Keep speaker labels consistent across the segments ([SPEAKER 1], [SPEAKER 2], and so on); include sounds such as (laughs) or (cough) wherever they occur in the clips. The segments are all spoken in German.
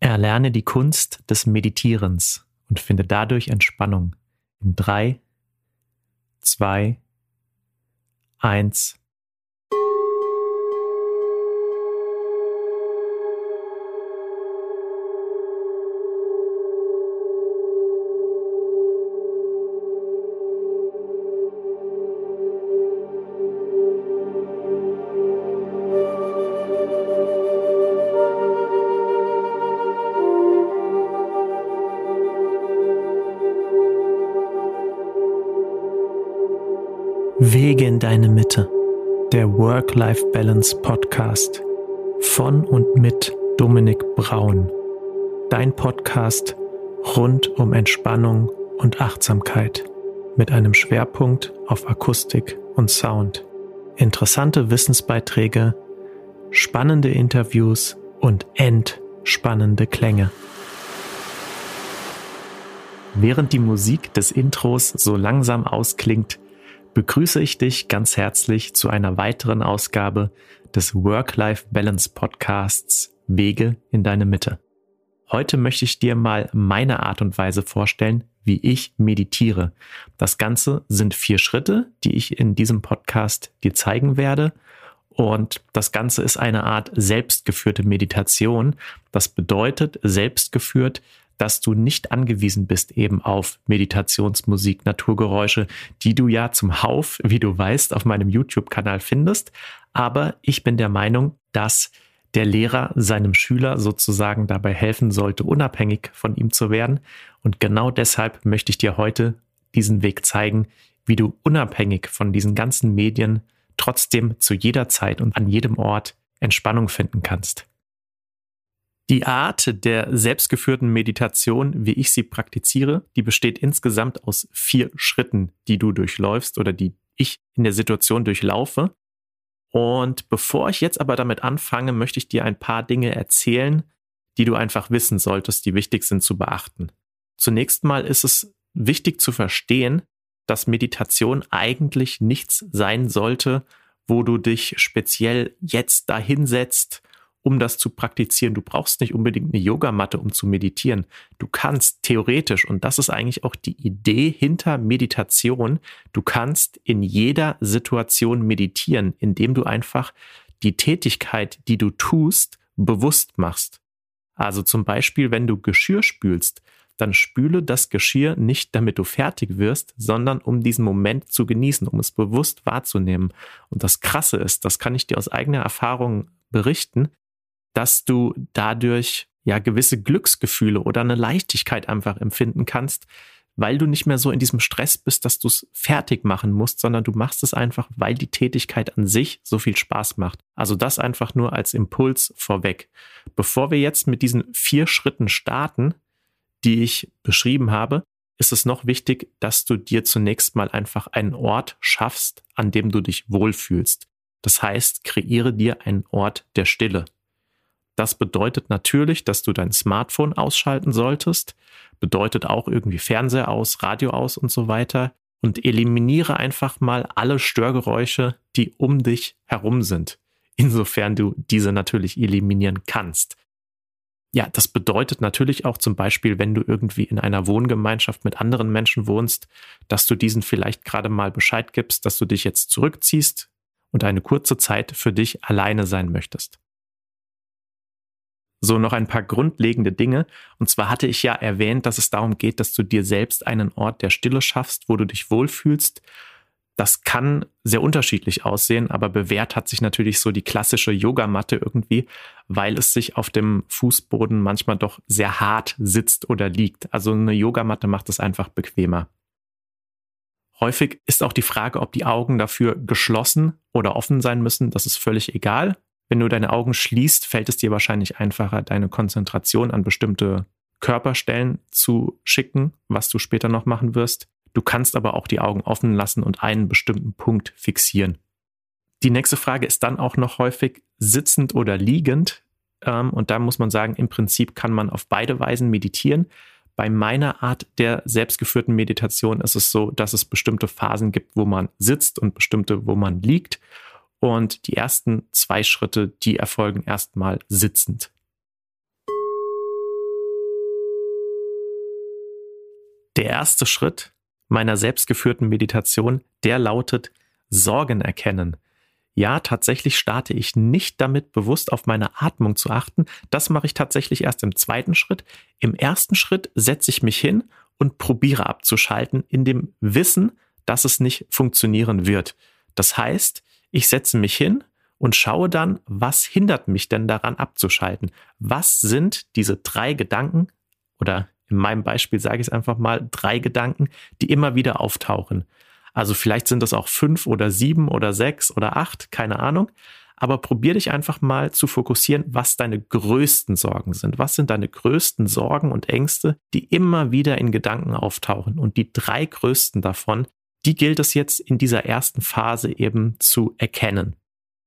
[SPEAKER 1] Erlerne die Kunst des Meditierens und finde dadurch Entspannung. In drei, zwei, eins. Wege in deine Mitte. Der Work-Life-Balance Podcast von und mit Dominik Braun. Dein Podcast rund um Entspannung und Achtsamkeit mit einem Schwerpunkt auf Akustik und Sound. Interessante Wissensbeiträge, spannende Interviews und entspannende Klänge. Während die Musik des Intros so langsam ausklingt, begrüße ich dich ganz herzlich zu einer weiteren Ausgabe des Work-Life-Balance Podcasts Wege in deine Mitte. Heute möchte ich dir mal meine Art und Weise vorstellen, wie ich meditiere. Das Ganze sind vier Schritte, die ich in diesem Podcast dir zeigen werde. Und das Ganze ist eine Art selbstgeführte Meditation. Das bedeutet selbstgeführt, dass du nicht angewiesen bist eben auf Meditationsmusik, Naturgeräusche, die du ja zum Hauf, wie du weißt, auf meinem YouTube-Kanal findest. Aber ich bin der Meinung, dass der Lehrer seinem Schüler sozusagen dabei helfen sollte, unabhängig von ihm zu werden. Und genau deshalb möchte ich dir heute diesen Weg zeigen, wie du unabhängig von diesen ganzen Medien trotzdem zu jeder Zeit und an jedem Ort Entspannung finden kannst. Die Art der selbstgeführten Meditation, wie ich sie praktiziere, die besteht insgesamt aus vier Schritten, die du durchläufst oder die ich in der Situation durchlaufe. Und bevor ich jetzt aber damit anfange, möchte ich dir ein paar Dinge erzählen, die du einfach wissen solltest, die wichtig sind zu beachten. Zunächst mal ist es wichtig zu verstehen, dass Meditation eigentlich nichts sein sollte, wo du dich speziell jetzt dahinsetzt um das zu praktizieren. Du brauchst nicht unbedingt eine Yogamatte, um zu meditieren. Du kannst theoretisch, und das ist eigentlich auch die Idee hinter Meditation, du kannst in jeder Situation meditieren, indem du einfach die Tätigkeit, die du tust, bewusst machst. Also zum Beispiel, wenn du Geschirr spülst, dann spüle das Geschirr nicht, damit du fertig wirst, sondern um diesen Moment zu genießen, um es bewusst wahrzunehmen. Und das Krasse ist, das kann ich dir aus eigener Erfahrung berichten, dass du dadurch ja gewisse Glücksgefühle oder eine Leichtigkeit einfach empfinden kannst, weil du nicht mehr so in diesem Stress bist, dass du es fertig machen musst, sondern du machst es einfach, weil die Tätigkeit an sich so viel Spaß macht. Also das einfach nur als Impuls vorweg. Bevor wir jetzt mit diesen vier Schritten starten, die ich beschrieben habe, ist es noch wichtig, dass du dir zunächst mal einfach einen Ort schaffst, an dem du dich wohlfühlst. Das heißt, kreiere dir einen Ort der Stille. Das bedeutet natürlich, dass du dein Smartphone ausschalten solltest, bedeutet auch irgendwie Fernseher aus, Radio aus und so weiter und eliminiere einfach mal alle Störgeräusche, die um dich herum sind, insofern du diese natürlich eliminieren kannst. Ja, das bedeutet natürlich auch zum Beispiel, wenn du irgendwie in einer Wohngemeinschaft mit anderen Menschen wohnst, dass du diesen vielleicht gerade mal Bescheid gibst, dass du dich jetzt zurückziehst und eine kurze Zeit für dich alleine sein möchtest so noch ein paar grundlegende Dinge. Und zwar hatte ich ja erwähnt, dass es darum geht, dass du dir selbst einen Ort der Stille schaffst, wo du dich wohlfühlst. Das kann sehr unterschiedlich aussehen, aber bewährt hat sich natürlich so die klassische Yogamatte irgendwie, weil es sich auf dem Fußboden manchmal doch sehr hart sitzt oder liegt. Also eine Yogamatte macht es einfach bequemer. Häufig ist auch die Frage, ob die Augen dafür geschlossen oder offen sein müssen. Das ist völlig egal. Wenn du deine Augen schließt, fällt es dir wahrscheinlich einfacher, deine Konzentration an bestimmte Körperstellen zu schicken, was du später noch machen wirst. Du kannst aber auch die Augen offen lassen und einen bestimmten Punkt fixieren. Die nächste Frage ist dann auch noch häufig sitzend oder liegend. Ähm, und da muss man sagen, im Prinzip kann man auf beide Weisen meditieren. Bei meiner Art der selbstgeführten Meditation ist es so, dass es bestimmte Phasen gibt, wo man sitzt und bestimmte, wo man liegt. Und die ersten zwei Schritte, die erfolgen erstmal sitzend. Der erste Schritt meiner selbstgeführten Meditation, der lautet Sorgen erkennen. Ja, tatsächlich starte ich nicht damit, bewusst auf meine Atmung zu achten. Das mache ich tatsächlich erst im zweiten Schritt. Im ersten Schritt setze ich mich hin und probiere abzuschalten in dem Wissen, dass es nicht funktionieren wird. Das heißt, ich setze mich hin und schaue dann, was hindert mich denn daran abzuschalten? Was sind diese drei Gedanken oder in meinem Beispiel sage ich es einfach mal, drei Gedanken, die immer wieder auftauchen. Also vielleicht sind das auch fünf oder sieben oder sechs oder acht, keine Ahnung. Aber probier dich einfach mal zu fokussieren, was deine größten Sorgen sind. Was sind deine größten Sorgen und Ängste, die immer wieder in Gedanken auftauchen? Und die drei größten davon, die gilt es jetzt in dieser ersten Phase eben zu erkennen.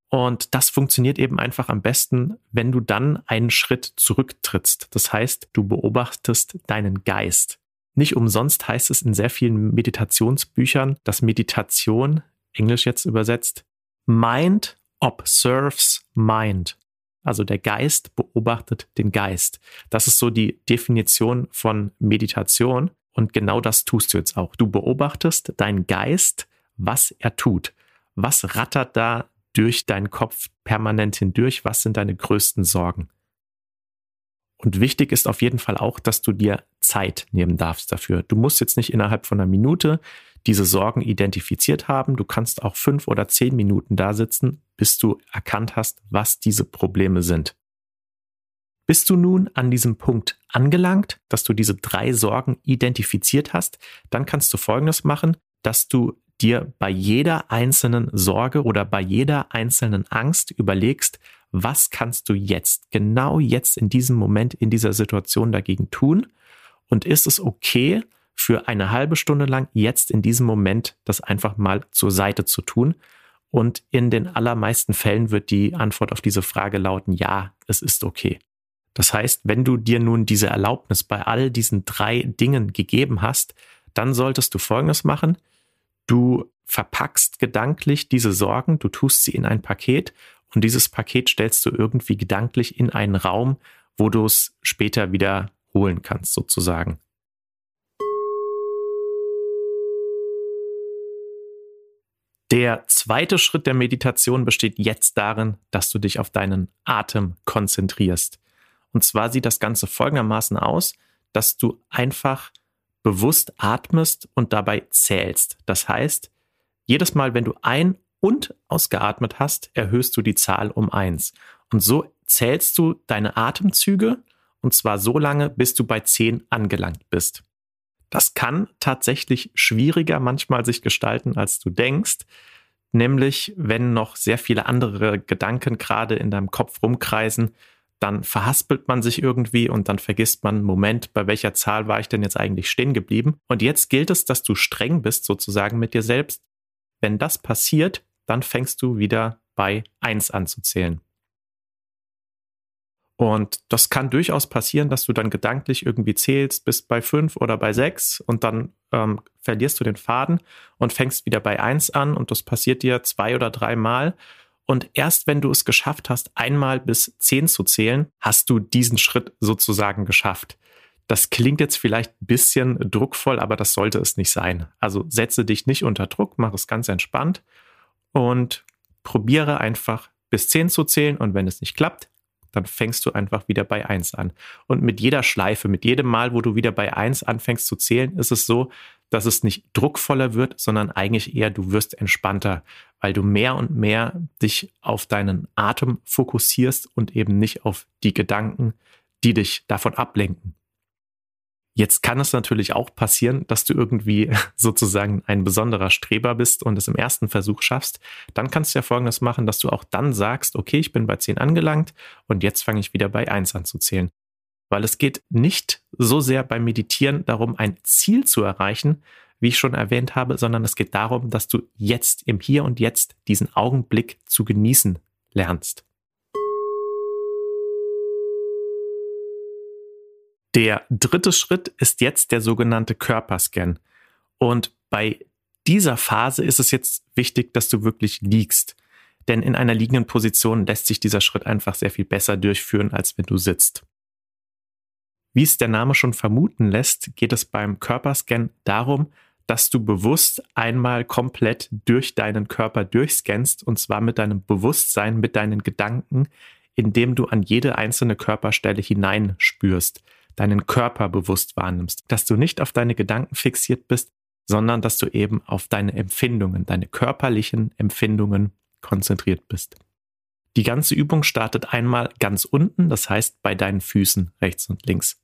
[SPEAKER 1] Und das funktioniert eben einfach am besten, wenn du dann einen Schritt zurücktrittst. Das heißt, du beobachtest deinen Geist. Nicht umsonst heißt es in sehr vielen Meditationsbüchern, dass Meditation, Englisch jetzt übersetzt, Mind observes Mind. Also der Geist beobachtet den Geist. Das ist so die Definition von Meditation. Und genau das tust du jetzt auch. Du beobachtest deinen Geist, was er tut. Was rattert da durch deinen Kopf permanent hindurch? Was sind deine größten Sorgen? Und wichtig ist auf jeden Fall auch, dass du dir Zeit nehmen darfst dafür. Du musst jetzt nicht innerhalb von einer Minute diese Sorgen identifiziert haben. Du kannst auch fünf oder zehn Minuten da sitzen, bis du erkannt hast, was diese Probleme sind. Bist du nun an diesem Punkt angelangt, dass du diese drei Sorgen identifiziert hast, dann kannst du Folgendes machen, dass du dir bei jeder einzelnen Sorge oder bei jeder einzelnen Angst überlegst, was kannst du jetzt, genau jetzt in diesem Moment, in dieser Situation dagegen tun? Und ist es okay, für eine halbe Stunde lang jetzt in diesem Moment das einfach mal zur Seite zu tun? Und in den allermeisten Fällen wird die Antwort auf diese Frage lauten, ja, es ist okay. Das heißt, wenn du dir nun diese Erlaubnis bei all diesen drei Dingen gegeben hast, dann solltest du Folgendes machen. Du verpackst gedanklich diese Sorgen, du tust sie in ein Paket und dieses Paket stellst du irgendwie gedanklich in einen Raum, wo du es später wieder holen kannst, sozusagen. Der zweite Schritt der Meditation besteht jetzt darin, dass du dich auf deinen Atem konzentrierst. Und zwar sieht das Ganze folgendermaßen aus, dass du einfach bewusst atmest und dabei zählst. Das heißt, jedes Mal, wenn du ein- und ausgeatmet hast, erhöhst du die Zahl um eins. Und so zählst du deine Atemzüge und zwar so lange, bis du bei zehn angelangt bist. Das kann tatsächlich schwieriger manchmal sich gestalten, als du denkst. Nämlich, wenn noch sehr viele andere Gedanken gerade in deinem Kopf rumkreisen, dann verhaspelt man sich irgendwie und dann vergisst man, Moment, bei welcher Zahl war ich denn jetzt eigentlich stehen geblieben? Und jetzt gilt es, dass du streng bist sozusagen mit dir selbst. Wenn das passiert, dann fängst du wieder bei eins an zu zählen. Und das kann durchaus passieren, dass du dann gedanklich irgendwie zählst bis bei fünf oder bei sechs und dann ähm, verlierst du den Faden und fängst wieder bei eins an und das passiert dir zwei oder dreimal. Und erst wenn du es geschafft hast, einmal bis zehn zu zählen, hast du diesen Schritt sozusagen geschafft. Das klingt jetzt vielleicht ein bisschen druckvoll, aber das sollte es nicht sein. Also setze dich nicht unter Druck, mach es ganz entspannt und probiere einfach bis zehn zu zählen. Und wenn es nicht klappt, dann fängst du einfach wieder bei eins an. Und mit jeder Schleife, mit jedem Mal, wo du wieder bei eins anfängst zu zählen, ist es so, dass es nicht druckvoller wird, sondern eigentlich eher du wirst entspannter, weil du mehr und mehr dich auf deinen Atem fokussierst und eben nicht auf die Gedanken, die dich davon ablenken. Jetzt kann es natürlich auch passieren, dass du irgendwie (laughs) sozusagen ein besonderer Streber bist und es im ersten Versuch schaffst. Dann kannst du ja folgendes machen, dass du auch dann sagst, okay, ich bin bei 10 angelangt und jetzt fange ich wieder bei 1 an zu zählen weil es geht nicht so sehr beim Meditieren darum, ein Ziel zu erreichen, wie ich schon erwähnt habe, sondern es geht darum, dass du jetzt im Hier und Jetzt diesen Augenblick zu genießen lernst. Der dritte Schritt ist jetzt der sogenannte Körperscan. Und bei dieser Phase ist es jetzt wichtig, dass du wirklich liegst. Denn in einer liegenden Position lässt sich dieser Schritt einfach sehr viel besser durchführen, als wenn du sitzt. Wie es der Name schon vermuten lässt, geht es beim Körperscan darum, dass du bewusst einmal komplett durch deinen Körper durchscannst und zwar mit deinem Bewusstsein, mit deinen Gedanken, indem du an jede einzelne Körperstelle hineinspürst, deinen Körper bewusst wahrnimmst, dass du nicht auf deine Gedanken fixiert bist, sondern dass du eben auf deine Empfindungen, deine körperlichen Empfindungen konzentriert bist. Die ganze Übung startet einmal ganz unten, das heißt bei deinen Füßen rechts und links.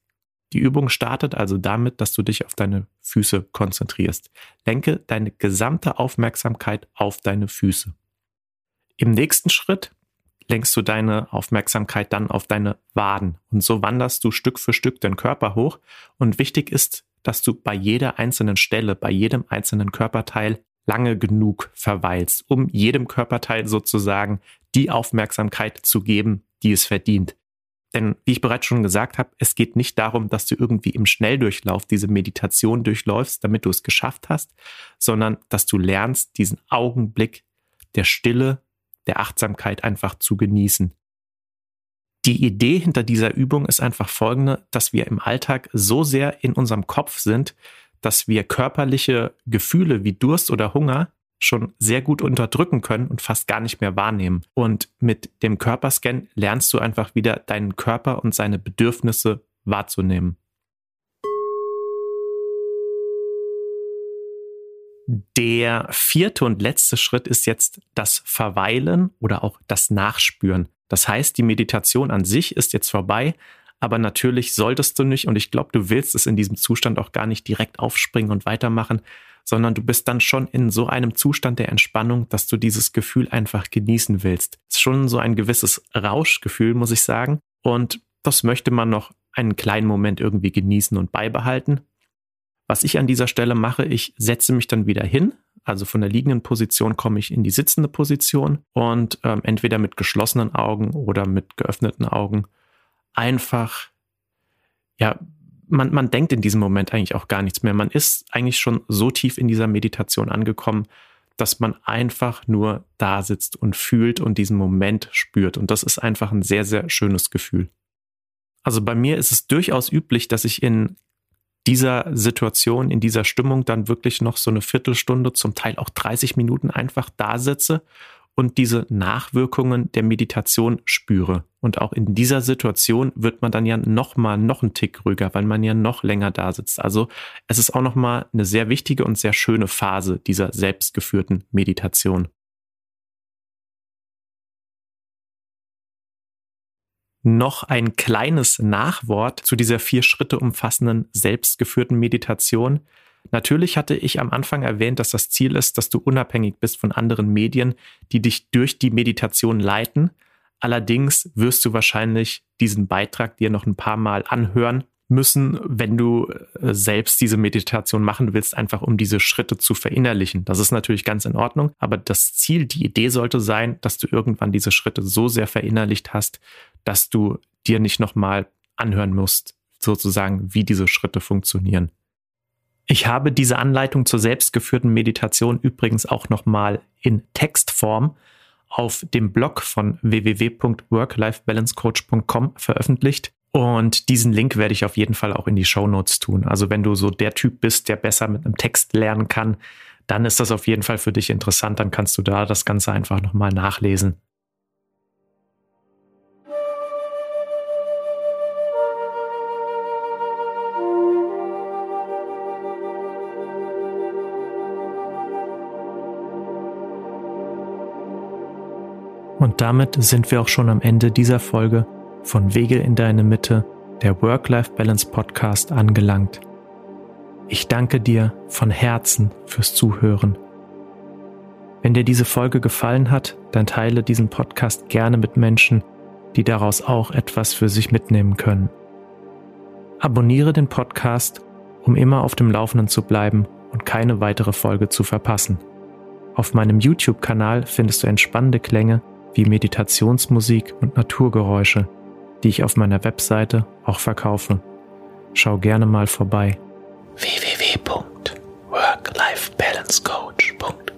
[SPEAKER 1] Die Übung startet also damit, dass du dich auf deine Füße konzentrierst. Lenke deine gesamte Aufmerksamkeit auf deine Füße. Im nächsten Schritt lenkst du deine Aufmerksamkeit dann auf deine Waden und so wanderst du Stück für Stück den Körper hoch und wichtig ist, dass du bei jeder einzelnen Stelle, bei jedem einzelnen Körperteil lange genug verweilst, um jedem Körperteil sozusagen die Aufmerksamkeit zu geben, die es verdient. Denn wie ich bereits schon gesagt habe, es geht nicht darum, dass du irgendwie im Schnelldurchlauf diese Meditation durchläufst, damit du es geschafft hast, sondern dass du lernst, diesen Augenblick der Stille, der Achtsamkeit einfach zu genießen. Die Idee hinter dieser Übung ist einfach folgende, dass wir im Alltag so sehr in unserem Kopf sind, dass wir körperliche Gefühle wie Durst oder Hunger schon sehr gut unterdrücken können und fast gar nicht mehr wahrnehmen. Und mit dem Körperscan lernst du einfach wieder deinen Körper und seine Bedürfnisse wahrzunehmen. Der vierte und letzte Schritt ist jetzt das Verweilen oder auch das Nachspüren. Das heißt, die Meditation an sich ist jetzt vorbei, aber natürlich solltest du nicht, und ich glaube, du willst es in diesem Zustand auch gar nicht direkt aufspringen und weitermachen, sondern du bist dann schon in so einem Zustand der Entspannung, dass du dieses Gefühl einfach genießen willst. Es ist schon so ein gewisses Rauschgefühl, muss ich sagen. Und das möchte man noch einen kleinen Moment irgendwie genießen und beibehalten. Was ich an dieser Stelle mache, ich setze mich dann wieder hin. Also von der liegenden Position komme ich in die sitzende Position und ähm, entweder mit geschlossenen Augen oder mit geöffneten Augen einfach ja man, man denkt in diesem Moment eigentlich auch gar nichts mehr. Man ist eigentlich schon so tief in dieser Meditation angekommen, dass man einfach nur da sitzt und fühlt und diesen Moment spürt. Und das ist einfach ein sehr, sehr schönes Gefühl. Also bei mir ist es durchaus üblich, dass ich in dieser Situation, in dieser Stimmung dann wirklich noch so eine Viertelstunde, zum Teil auch 30 Minuten einfach da sitze und diese Nachwirkungen der Meditation spüre. Und auch in dieser Situation wird man dann ja noch mal noch einen Tick ruhiger, weil man ja noch länger da sitzt. Also es ist auch noch mal eine sehr wichtige und sehr schöne Phase dieser selbstgeführten Meditation. Noch ein kleines Nachwort zu dieser vier Schritte umfassenden selbstgeführten Meditation. Natürlich hatte ich am Anfang erwähnt, dass das Ziel ist, dass du unabhängig bist von anderen Medien, die dich durch die Meditation leiten. Allerdings wirst du wahrscheinlich diesen Beitrag dir noch ein paar Mal anhören müssen, wenn du äh, selbst diese Meditation machen willst, einfach um diese Schritte zu verinnerlichen. Das ist natürlich ganz in Ordnung, aber das Ziel, die Idee sollte sein, dass du irgendwann diese Schritte so sehr verinnerlicht hast, dass du dir nicht nochmal anhören musst, sozusagen, wie diese Schritte funktionieren. Ich habe diese Anleitung zur selbstgeführten Meditation übrigens auch nochmal in Textform auf dem Blog von www.work-life-balance-coach.com veröffentlicht. Und diesen Link werde ich auf jeden Fall auch in die Show Notes tun. Also wenn du so der Typ bist, der besser mit einem Text lernen kann, dann ist das auf jeden Fall für dich interessant. Dann kannst du da das Ganze einfach nochmal nachlesen. Und damit sind wir auch schon am Ende dieser Folge von Wege in deine Mitte, der Work-Life-Balance Podcast angelangt. Ich danke dir von Herzen fürs Zuhören. Wenn dir diese Folge gefallen hat, dann teile diesen Podcast gerne mit Menschen, die daraus auch etwas für sich mitnehmen können. Abonniere den Podcast, um immer auf dem Laufenden zu bleiben und keine weitere Folge zu verpassen. Auf meinem YouTube-Kanal findest du entspannende Klänge wie Meditationsmusik und Naturgeräusche, die ich auf meiner Webseite auch verkaufe. Schau gerne mal vorbei. www.worklifebalancecoach.com